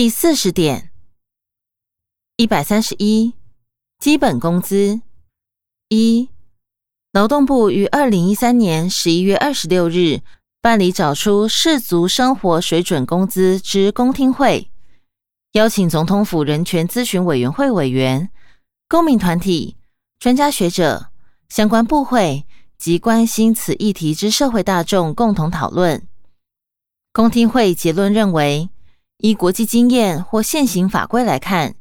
第四十点，一百三十一，基本工资一，劳动部于二零一三年十一月二十六日办理找出世足生活水准工资之公听会，邀请总统府人权咨询委员会委员、公民团体、专家学者、相关部会及关心此议题之社会大众共同讨论。公听会结论认为。依国际经验或现行法规来看，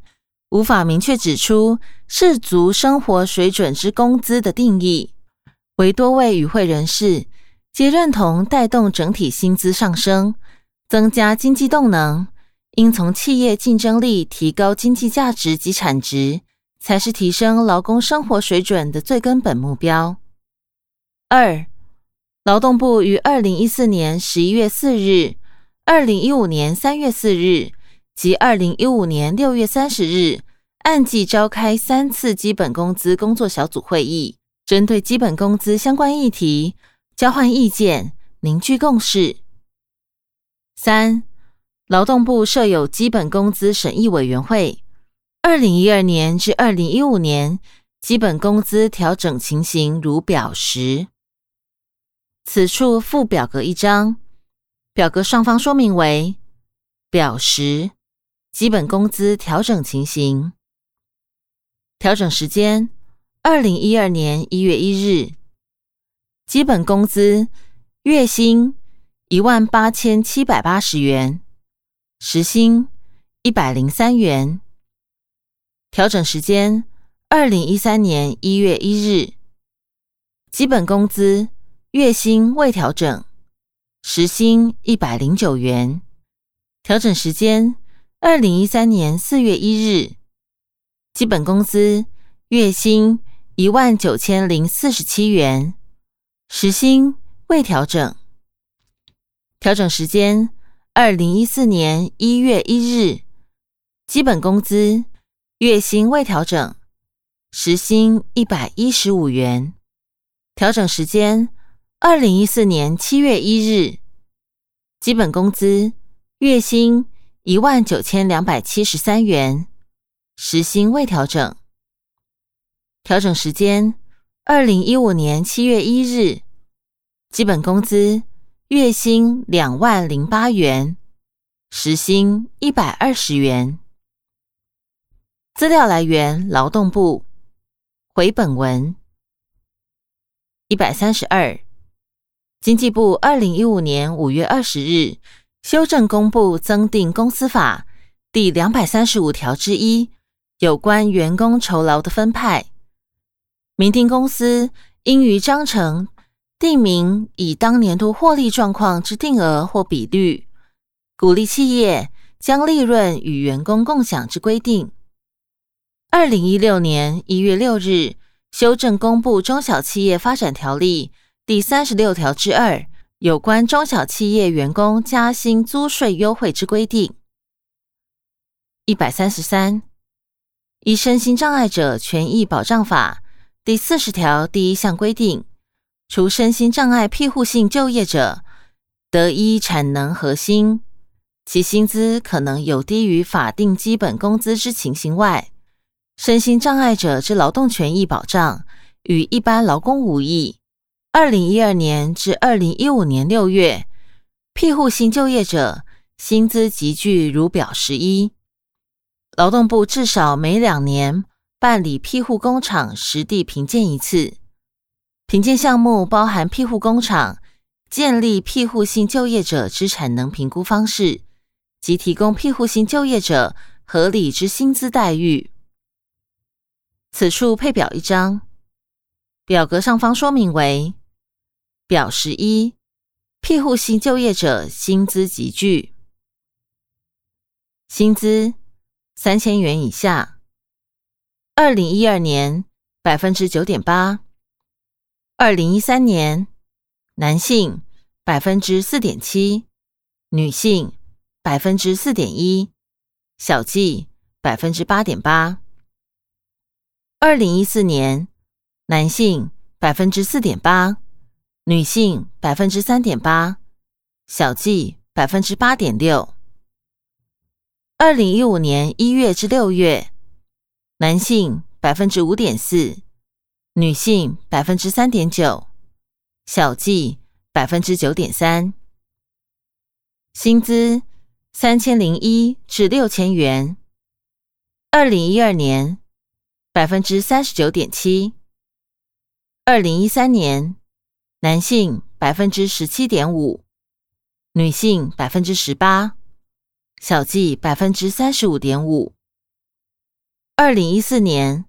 无法明确指出氏族生活水准之工资的定义。为多位与会人士皆认同，带动整体薪资上升、增加经济动能，应从企业竞争力、提高经济价值及产值，才是提升劳工生活水准的最根本目标。二，劳动部于二零一四年十一月四日。二零一五年三月四日及二零一五年六月三十日，按季召开三次基本工资工作小组会议，针对基本工资相关议题交换意见，凝聚共识。三，劳动部设有基本工资审议委员会，二零一二年至二零一五年基本工资调整情形如表实。此处附表格一张。表格上方说明为表十基本工资调整情形，调整时间二零一二年一月一日，基本工资月薪一万八千七百八十元，时薪一百零三元。调整时间二零一三年一月一日，基本工资月薪未调整。时薪一百零九元，调整时间二零一三年四月一日，基本工资月薪一万九千零四十七元，时薪未调整。调整时间二零一四年一月一日，基本工资月薪未调整，时薪一百一十五元。调整时间。二零一四年七月一日，基本工资月薪一万九千两百七十三元，时薪未调整。调整时间：二零一五年七月一日，基本工资月薪两万零八元，时薪一百二十元。资料来源：劳动部。回本文一百三十二。经济部二零一五年五月二十日修正公布增订公司法第两百三十五条之一，有关员工酬劳的分派。明定公司应于章程定明以当年度获利状况之定额或比率，鼓励企业将利润与员工共享之规定。二零一六年一月六日修正公布中小企业发展条例。第三十六条之二，有关中小企业员工加薪租税优惠之规定。一百三十三，依身心障碍者权益保障法第四十条第一项规定，除身心障碍庇护性就业者得依产能核薪，其薪资可能有低于法定基本工资之情形外，身心障碍者之劳动权益保障与一般劳工无异。二零一二年至二零一五年六月，庇护性就业者薪资集聚如表十一。劳动部至少每两年办理庇护工厂实地评鉴一次，评鉴项目包含庇护工厂建立庇护性就业者之产能评估方式及提供庇护性就业者合理之薪资待遇。此处配表一张，表格上方说明为。表十一，庇护性就业者薪资集聚，薪资三千元以下。二零一二年百分之九点八，二零一三年男性百分之四点七，女性百分之四点一，小计百分之八点八。二零一四年男性百分之四点八。女性百分之三点八，小计百分之八点六。二零一五年一月至六月，男性百分之五点四，女性百分之三点九，小计百分之九点三。薪资三千零一至六千元。二零一二年百分之三十九点七。二零一三年男性百分之十七点五，女性百分之十八。小计百分之三十五点五。二零一四年，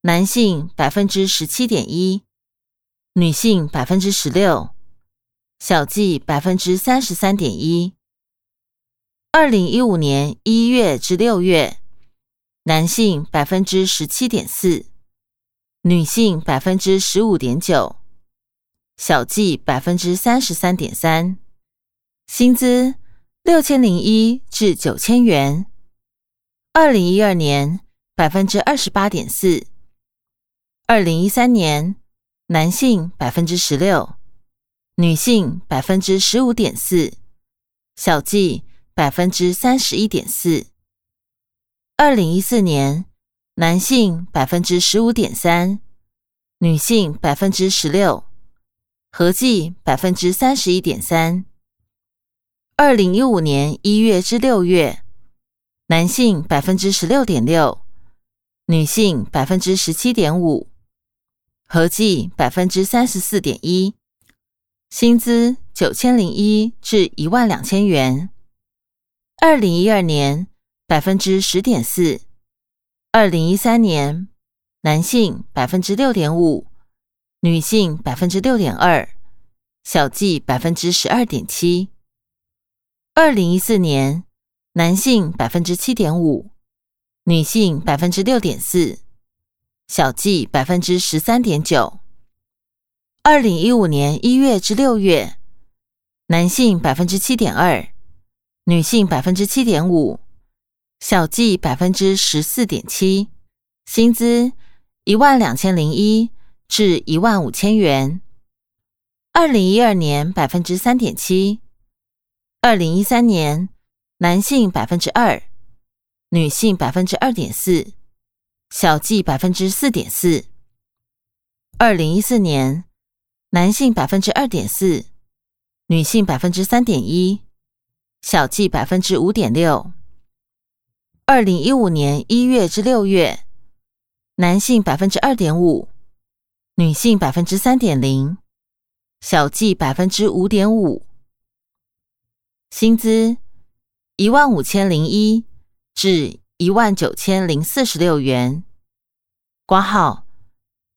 男性百分之十七点一，女性百分之十六，小计百分之三十三点一。二零一五年一月至六月，男性百分之十七点四，女性百分之十五点九，小计百分之三十三点三。薪资。六千零一至九千元，二零一二年百分之二十八点四，二零一三年男性百分之十六，女性百分之十五点四，小计百分之三十一点四，二零一四年男性百分之十五点三，女性百分之十六，合计百分之三十一点三。二零一五年一月至六月，男性百分之十六点六，女性百分之十七点五，合计百分之三十四点一。薪资九千零一至一万两千元。二零一二年百分之十点四，二零一三年男性百分之六点五，女性百分之六点二，小计百分之十二点七。二零一四年，男性百分之七点五，女性百分之六点四，小计百分之十三点九。二零一五年一月至六月，男性百分之七点二，女性百分之七点五，小计百分之十四点七。薪资一万两千零一至一万五千元。二零一二年百分之三点七。二零一三年，男性百分之二，女性百分之二点四，小计百分之四点四。二零一四年，男性百分之二点四，女性百分之三点一，小计百分之五点六。二零一五年一月至六月，男性百分之二点五，女性百分之三点零，小计百分之五点五。薪资一万五千零一至一万九千零四十六元。挂号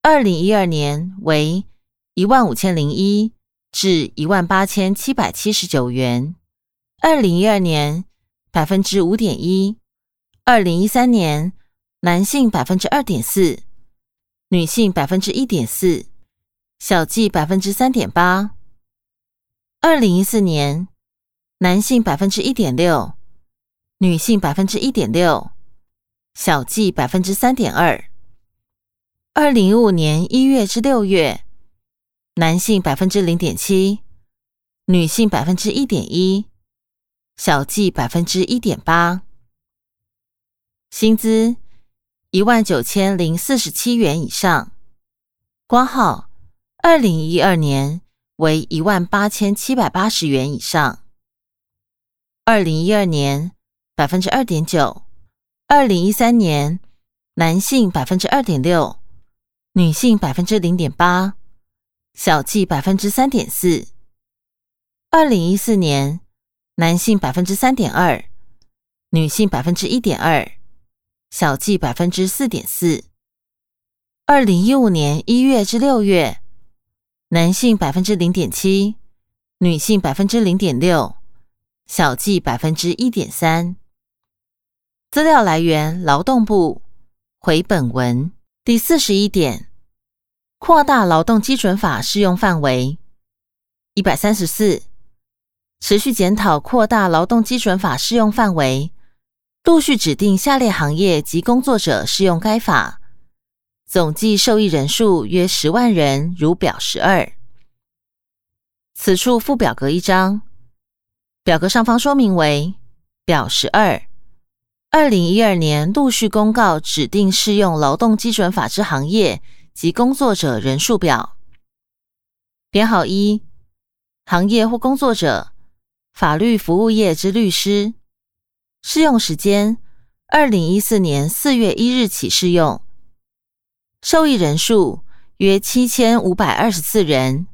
二零一二年为一万五千零一至一万八千七百七十九元。二零一二年百分之五点一。二零一三年男性百分之二点四，女性百分之一点四，小计百分之三点八。二零一四年。男性百分之一点六，女性百分之一点六，小计百分之三点二。二零一五年一月至六月，男性百分之零点七，女性百分之一点一，小计百分之一点八。薪资一万九千零四十七元以上。挂号二零一二年为一万八千七百八十元以上。二零一二年百分之二点九，二零一三年男性百分之二点六，女性百分之零点八，小计百分之三点四。二零一四年男性百分之三点二，女性百分之一点二，小计百分之四点四。二零一五年一月至六月，男性百分之零点七，女性百分之零点六。小计百分之一点三。资料来源：劳动部。回本文第四十一点，扩大劳动基准法适用范围。一百三十四，持续检讨扩大劳动基准法适用范围，陆续指定下列行业及工作者适用该法，总计受益人数约十万人，如表十二。此处附表格一张。表格上方说明为表十二，二零一二年陆续公告指定适用劳动基准法之行业及工作者人数表。编号一，行业或工作者，法律服务业之律师，适用时间二零一四年四月一日起适用，受益人数约七千五百二十四人，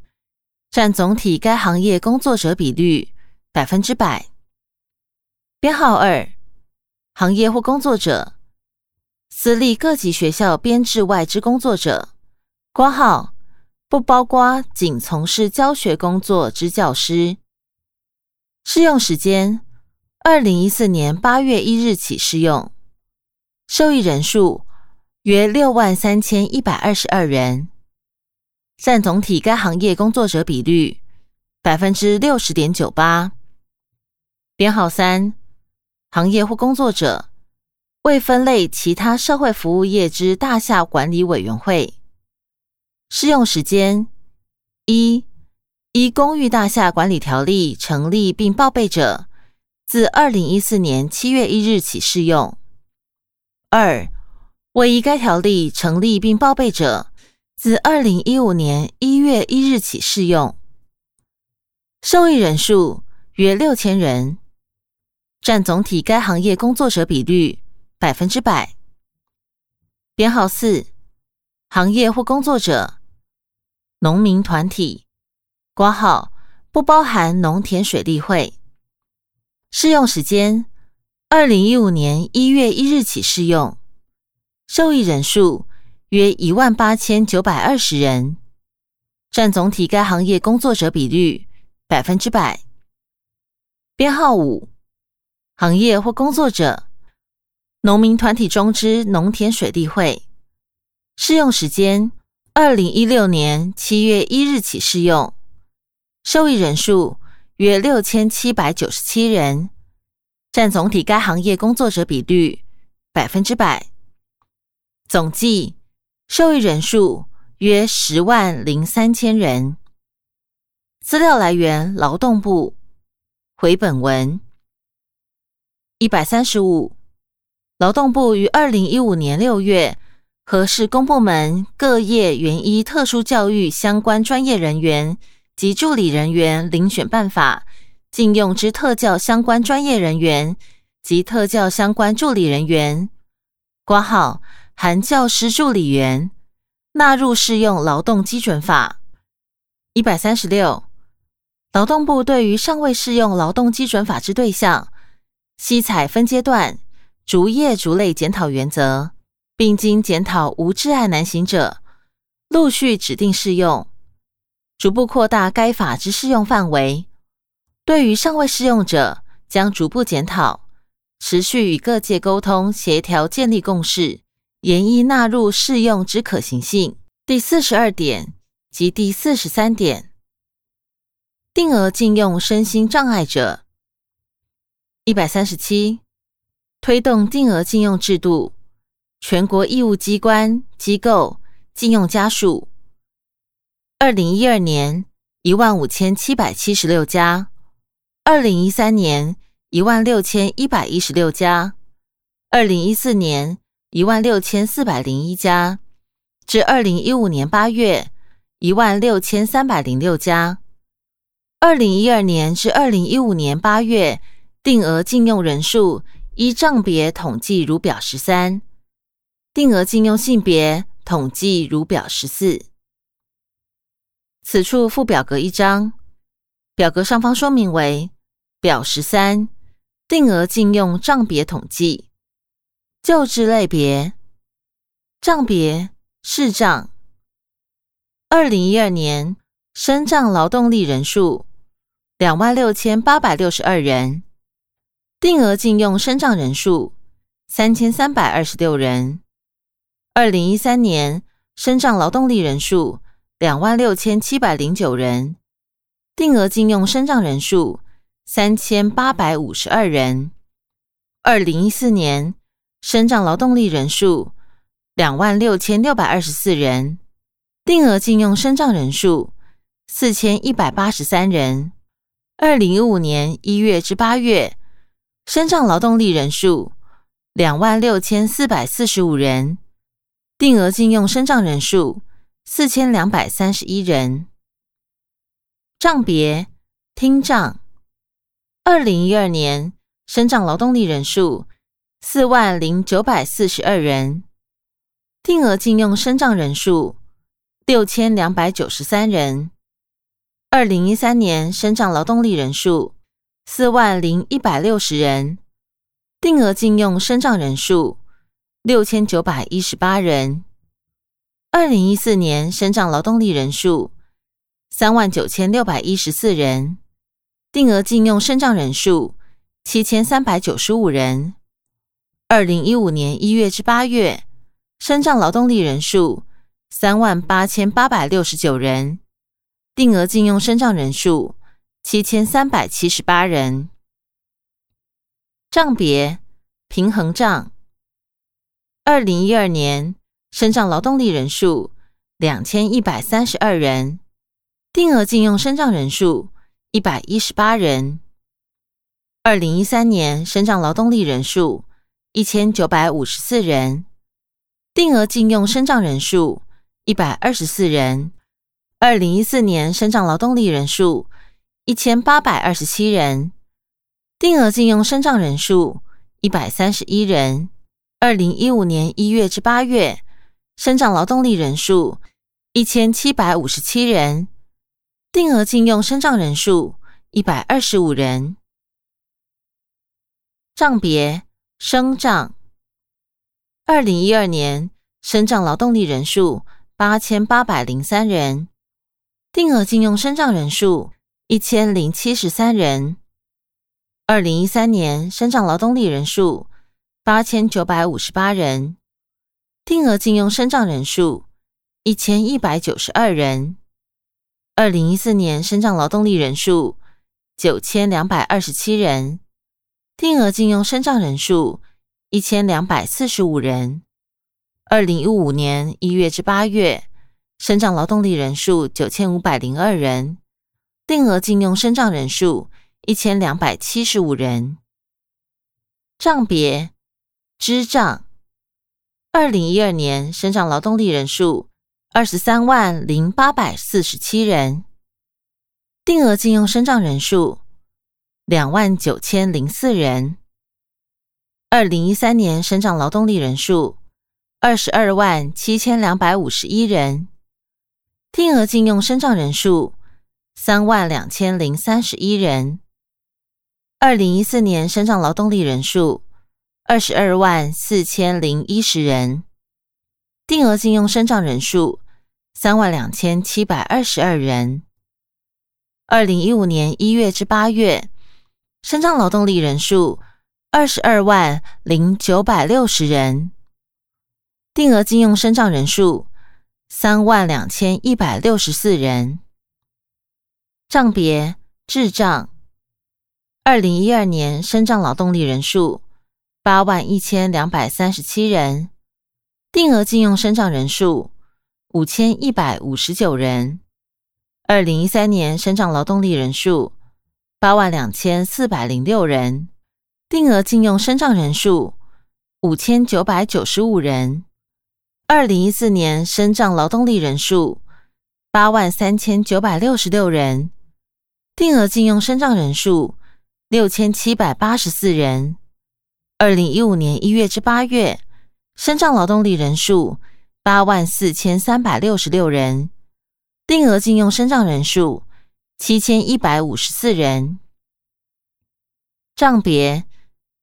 占总体该行业工作者比率百分之百。编号二。行业或工作者，私立各级学校编制外之工作者，挂号不包括仅从事教学工作之教师。适用时间：二零一四年八月一日起适用。受益人数约六万三千一百二十二人，占总体该行业工作者比率百分之六十点九八。编号三。行业或工作者未分类其他社会服务业之大厦管理委员会适用时间：一、依公寓大厦管理条例成立并报备者，自二零一四年七月一日起适用；二、未依该条例成立并报备者，自二零一五年一月一日起适用。受益人数约六千人。占总体该行业工作者比率百分之百。编号四，行业或工作者，农民团体，挂号不包含农田水利会。适用时间：二零一五年一月一日起适用。受益人数约一万八千九百二十人，占总体该行业工作者比率百分之百。编号五。行业或工作者，农民团体中之农田水利会，适用时间二零一六年七月一日起适用，受益人数约六千七百九十七人，占总体该行业工作者比率百分之百，总计受益人数约十万零三千人。资料来源：劳动部。回本文。一百三十五，劳动部于二零一五年六月核视公部门各业原依特殊教育相关专业人员及助理人员遴选办法，禁用之特教相关专业人员及特教相关助理人员（挂号含教师助理员）纳入适用劳动基准法。一百三十六，劳动部对于尚未适用劳动基准法之对象。悉采分阶段、逐业逐类检讨原则，并经检讨无挚爱难行者，陆续指定适用，逐步扩大该法之适用范围。对于尚未适用者，将逐步检讨，持续与各界沟通协调，建立共识，研议纳入适用之可行性。第四十二点及第四十三点，定额禁用身心障碍者。一百三十七，推动定额禁用制度，全国义务机关机构禁用家属，二零一二年一万五千七百七十六家，二零一三年一万六千一百一十六家，二零一四年一万六千四百零一家，至二零一五年八月一万六千三百零六家，二零一二年至二零一五年八月。定额禁用人数依账别统计如表十三，定额禁用性别统计如表十四。此处附表格一张，表格上方说明为表十三，定额禁用账别统计，就职类别，账别市账。二零一二年升账劳动力人数两万六千八百六十二人。定额禁用身障人数三千三百二十六人。二零一三年身障劳动力人数两万六千七百零九人，定额禁用身障人数三千八百五十二人。二零一四年身障劳动力人数两万六千六百二十四人，定额禁用身障人数四千一百八十三人。二零一五年一月至八月。身障劳动力人数两万六千四百四十五人，定额禁用身障人数四千两百三十一人。障别听障，二零一二年身障劳动力人数四万零九百四十二人，定额禁用身障人数六千两百九十三人。二零一三年身障劳动力人数四万零一百六十人。定额禁用身障人数六千九百一十八人。二零一四年身障劳动力人数三万九千六百一十四人，定额禁用身障人数七千三百九十五人。二零一五年一月至八月，身障劳动力人数三万八千八百六十九人，定额禁用身障人数七千三百七十八人。障别平衡障，二零一二年身障劳动力人数两千一百三十二人，定额禁用身障人数一百一十八人。二零一三年身障劳动力人数一千九百五十四人，定额禁用身障人数一百二十四人。二零一四年身障劳动力人数一千八百二十七人。定额禁用身障人数一百三十一人。二零一五年一月至八月，生长劳动力人数一千七百五十七人。定额禁用生长人数一百二十五人。账别生障。二零一二年生长劳动力人数八千八百零三人。定额禁用生长人数一千零七十三人。二零一三年生长劳动力人数八千九百五十八人，定额禁用身障人数一千一百九十二人。二零一四年身障劳动力人数九千两百二十七人，定额禁用身障人数一千两百四十五人。二零一五年一月至八月，身障劳动力人数九千五百零二人，定额禁用身障人数。一千两百七十五人。障别支障，二零一二年身障劳动力人数二十三万零八百四十七人，定额禁用身障人数两万九千零四人。二零一三年身障劳动力人数二十二万七千两百五十一人，定额禁用身障人数三万两千零三十一人。二零一四年身障劳动力人数二十二万四千零一十人，定额禁用身障人数三万两千七百二十二人。二零一五年一月至八月，身障劳动力人数二十二万零九百六十人，定额禁用身障人数三万两千一百六十四人。账别智障。二零一二年身障劳动力人数八万一千两百三十七人，定额禁用身障人数五千一百五十九人。二零一三年身障劳动力人数八万两千四百零六人，定额禁用身障人数五千九百九十五人。二零一四年身障劳动力人数八万三千九百六十六人，定额禁用身障人数。六千七百八十四人。二零一五年一月至八月，身障劳动力人数八万四千三百六十六人，定额禁用身障人数七千一百五十四人。障别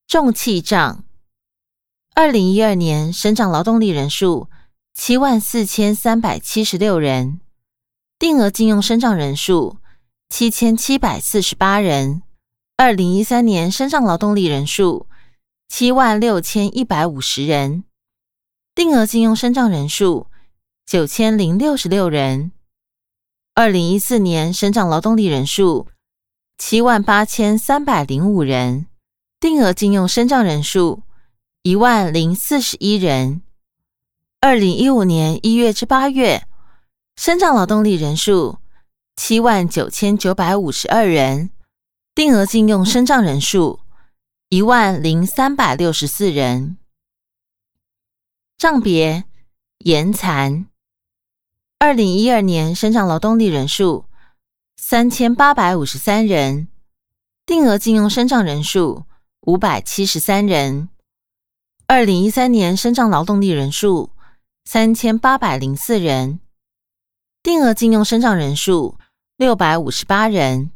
重气障。二零一二年身障劳动力人数七万四千三百七十六人，定额禁用身障人数七千七百四十八人。二零一三年身障劳动力人数七万六千一百五十人，定额禁用身障人数九千零六十六人。二零一四年身障劳动力人数七万八千三百零五人，定额禁用身障人数一万零四十一人。二零一五年一月至八月，身障劳动力人数七万九千九百五十二人。定额禁用身障人数一万零三百六十四人。账别延残。二零一二年生长劳动力人数三千八百五十三人，定额禁用生长人数五百七十三人。二零一三年生长劳动力人数三千八百零四人，定额禁用生长人数六百五十八人。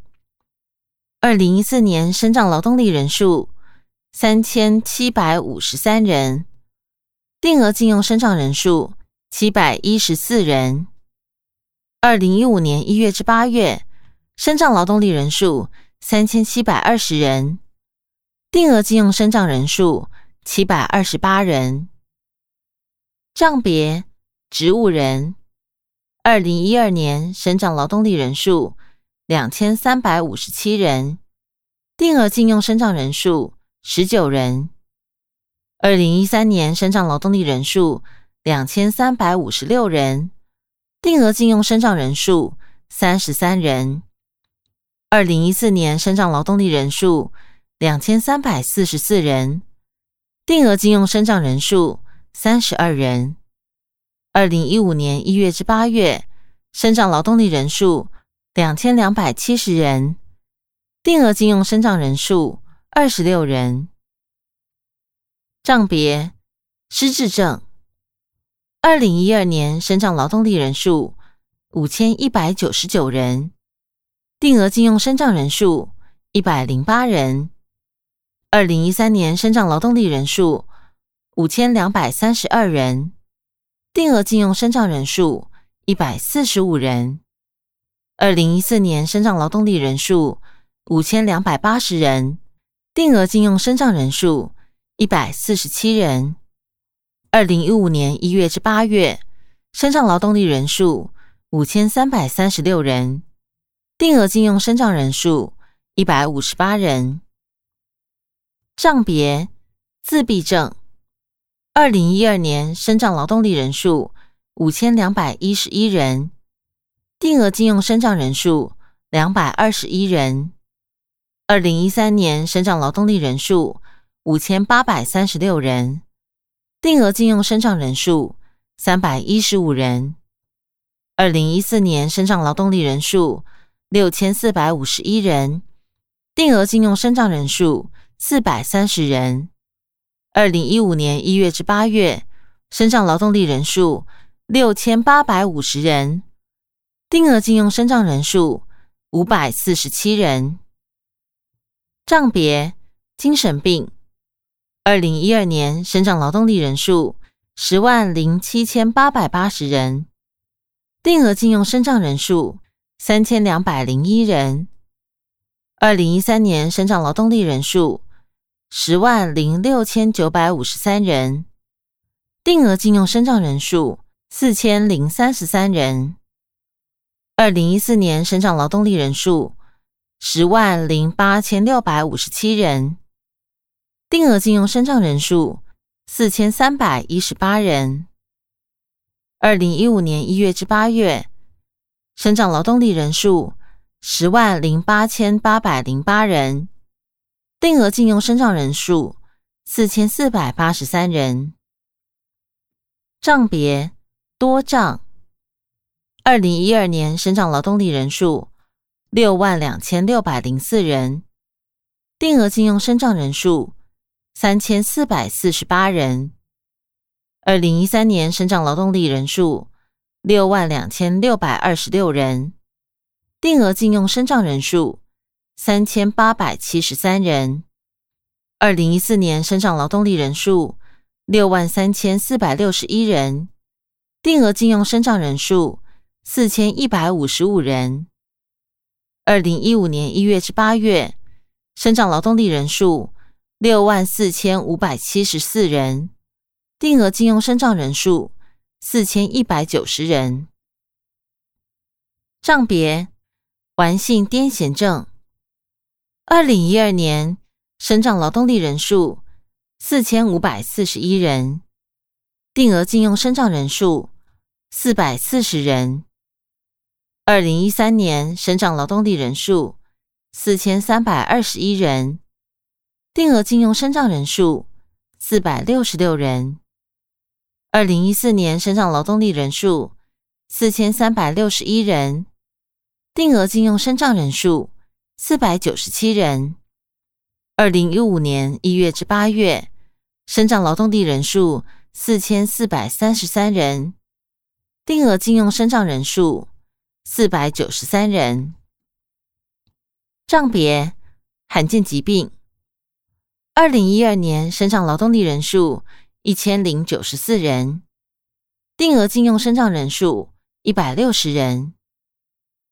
二零一四年生长劳动力人数三千七百五十三人，定额禁用生长人数七百一十四人。二零一五年一月至八月，生长劳动力人数三千七百二十人，定额禁用生长人数七百二十八人。账别植物人，二零一二年生长劳动力人数两千三百五十七人，定额禁用生长人数十九人。二零一三年生长劳动力人数两千三百五十六人。定额禁用生长人数三十三人。二零一四年生长劳动力人数两千三百四十四人，定额禁用生长人数三十二人。二零一五年一月至八月生长劳动力人数两千两百七十人，定额禁用生长人数二十六人。账别失智症。二零一二年生长劳动力人数五千一百九十九人，定额禁用生长人数一百零八人。二零一三年生长劳动力人数五千两百三十二人，定额禁用生长人数一百四十五人。二零一四年生长劳动力人数五千两百八十人，定额禁用生长人数一百四十七人。二零一五年一月至八月，生长劳动力人数五千三百三十六人，定额禁用生长人数一百五十八人。账别自闭症，二零一二年生长劳动力人数五千两百一十一人，定额禁用生长人数两百二十一人。二零一三年生长劳动力人数五千八百三十六人。定额禁用生长人数三百一十五人。二零一四年生长劳动力人数六千四百五十一人，定额禁用生长人数四百三十人。二零一五年一月至八月生长劳动力人数六千八百五十人，定额禁用生长人数五百四十七人。账别精神病。二零一二年生长劳动力人数十万零七千八百八十人，定额禁用生长人数三千两百零一人。二零一三年生长劳动力人数十万零六千九百五十三人，定额禁用生长人数四千零三十三人。二零一四年生长劳动力人数十万零八千六百五十七人。定额禁用生长人数四千三百一十八人。二零一五年一月至八月，生长劳动力人数十万零八千八百零八人，定额禁用生长人数四千四百八十三人。账别多账。二零一二年生长劳动力人数六万两千六百零四人，定额禁用生长人数。三千四百四十八人。二零一三年生长劳动力人数六万两千六百二十六人，定额禁用生长人数三千八百七十三人。二零一四年生长劳动力人数六万三千四百六十一人，定额禁用生长人数四千一百五十五人。二零一五年一月至八月生长劳动力人数。六万四千五百七十四人，定额禁用生长人数四千一百九十人。账别完性癫痫症，二零一二年生长劳动力人数四千五百四十一人，定额禁用生长人数四百四十人。二零一三年生长劳动力人数四千三百二十一人。定额禁用生长人数四百六十六人。二零一四年身障劳动力人数四千三百六十一人，定额禁用身障人数四百九十七人。二零一五年一月至八月，身障劳动力人数四千四百三十三人，定额禁用身障人数四百九十三人。障别罕见疾病，二零一二年身障劳动力人数。一千零九十四人，定额禁用身障人数一百六十人。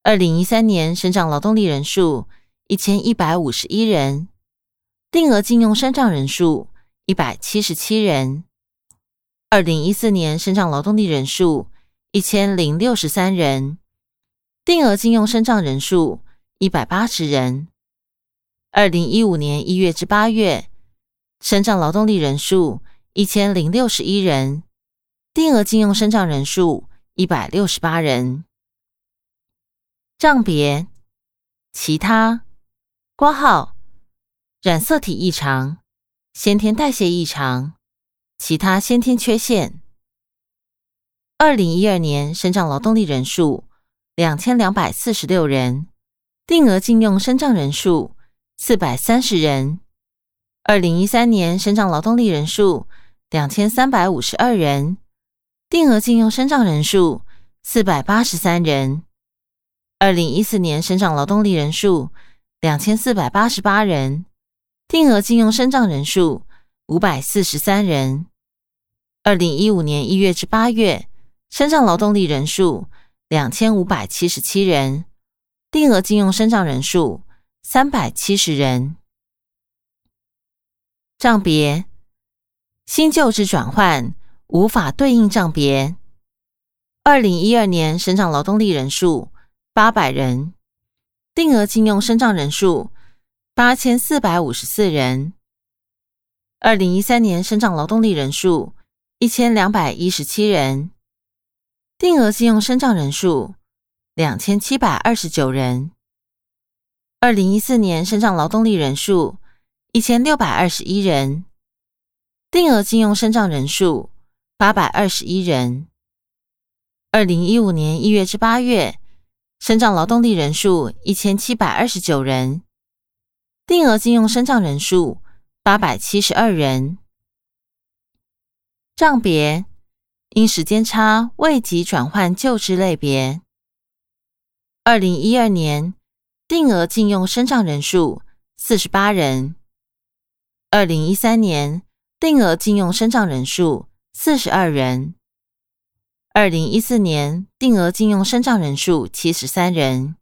二零一三年身障劳动力人数一千一百五十一人，定额禁用身障人数一百七十七人。二零一四年身障劳动力人数一千零六十三人，定额禁用身障人数一百八十人。二零一五年一月至八月，身障劳动力人数。一千零六十一人，定额禁用身障人数一百六十八人。账别其他挂号染色体异常、先天代谢异常、其他先天缺陷。二零一二年身障劳动力人数两千两百四十六人，定额禁用身障人数四百三十人。二零一三年身障劳动力人数。两千三百五十二人，定额禁用身障人数四百八十三人。二零一四年身障劳动力人数两千四百八十八人，定额禁用身障人数五百四十三人。二零一五年一月至八月，身障劳动力人数两千五百七十七人，定额禁用身障人数三百七十人。账别。新旧之转换无法对应账别。二零一二年身障劳动力人数八百人，定额禁用身障人数八千四百五十四人。二零一三年身障劳动力人数一千两百一十七人，定额信用身障人数两千七百二十九人。二零一四年身障劳动力人数一千六百二十一人。定额信用身障人数八百二十一人。二零一五年一月至八月，身障劳动力人数一千七百二十九人，定额禁用身障人数八百七十二人。账别因时间差未及转换救治类别。二零一二年定额禁用身障人数四十八人。二零一三年。定额禁用身障人数四十二人。二零一四年定额禁用身障人数七十三人。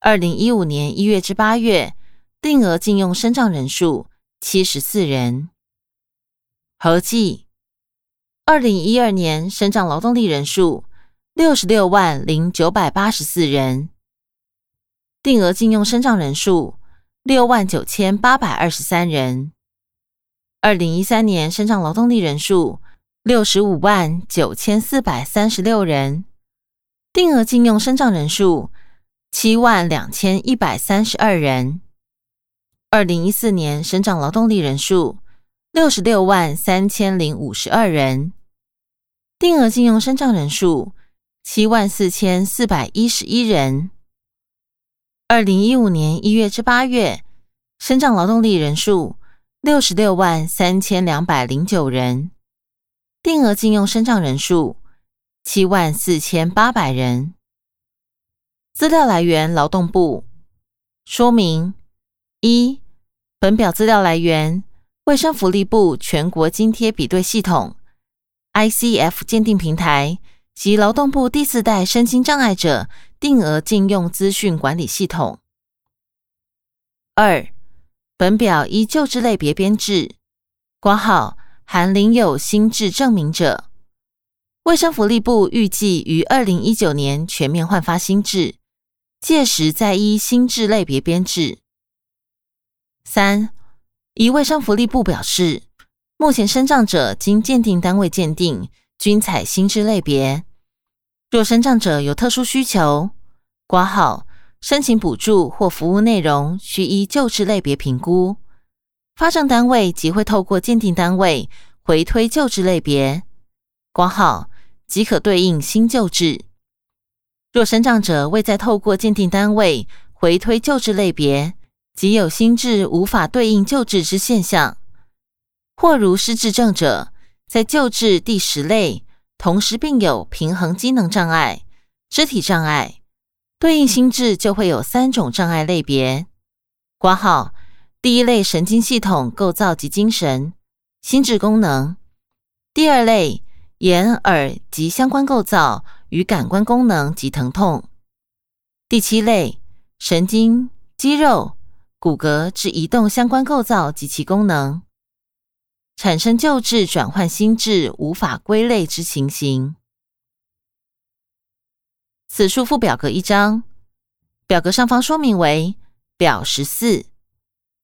二零一五年一月至八月定额禁用身障人数七十四人。合计二零一二年身障劳动力人数六十六万零九百八十四人。定额禁用身障人数六万九千八百二十三人。二零一三年身障劳动力人数六十五万九千四百三十六人，定额禁用身障人数七万两千一百三十二人。二零一四年身障劳动力人数六十六万三千零五十二人，定额禁用身障人数七万四千四百一十一人。二零一五年一月至八月身障劳动力人数。六十六万三千两百零九人，定额禁用身障人数七万四千八百人。资料来源：劳动部。说明：一、本表资料来源：卫生福利部全国津贴比对系统 （ICF） 鉴定平台及劳动部第四代身心障碍者定额禁用资讯管理系统。二。本表依旧制类别编制，挂号含领有新制证明者。卫生福利部预计于二零一九年全面换发新制，届时再依新制类别编制。三，一卫生福利部表示，目前身障者经鉴定单位鉴定，均采新制类别。若身障者有特殊需求，挂号。申请补助或服务内容需依旧治类别评估，发证单位即会透过鉴定单位回推旧治类别，挂号即可对应新旧制。若生长者未再透过鉴定单位回推旧制类别，即有心智无法对应旧治之现象；或如失智症者，在旧治第十类同时并有平衡机能障碍、肢体障碍，对应心智就会有三种障碍类别。挂号第一类神经系统构造及精神心智功能，第二类眼耳及相关构造与感官功能及疼痛，第七类神经肌肉。骨骼之移动相关构造及其功能，产生旧质转换新质无法归类之情形。此处附表格一张，表格上方说明为表十四，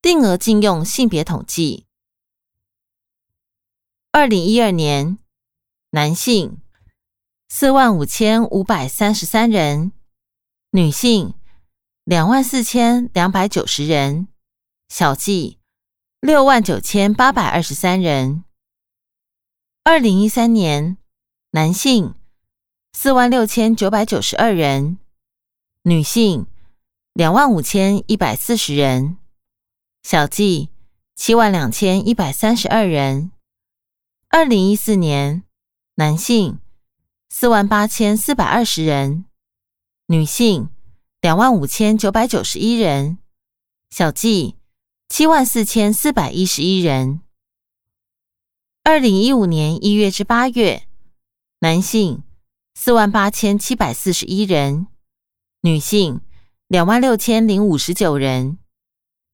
定额禁用性别统计。二零一二年，男性四万五千五百三十三人，女性。两万四千两百九十人，小计六万九千八百二十三人。二零一三年，男性四万六千九百九十二人，女性两万五千一百四十人，小计七万两千一百三十二人。二零一四年，男性四万八千四百二十人，女性。两万五千九百九十一人，小计七万四千四百一十一人。二零一五年一月至八月，男性四万八千七百四十一人，女性两万六千零五十九人，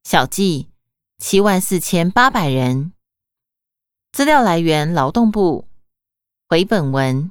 小计七万四千八百人。资料来源：劳动部。回本文。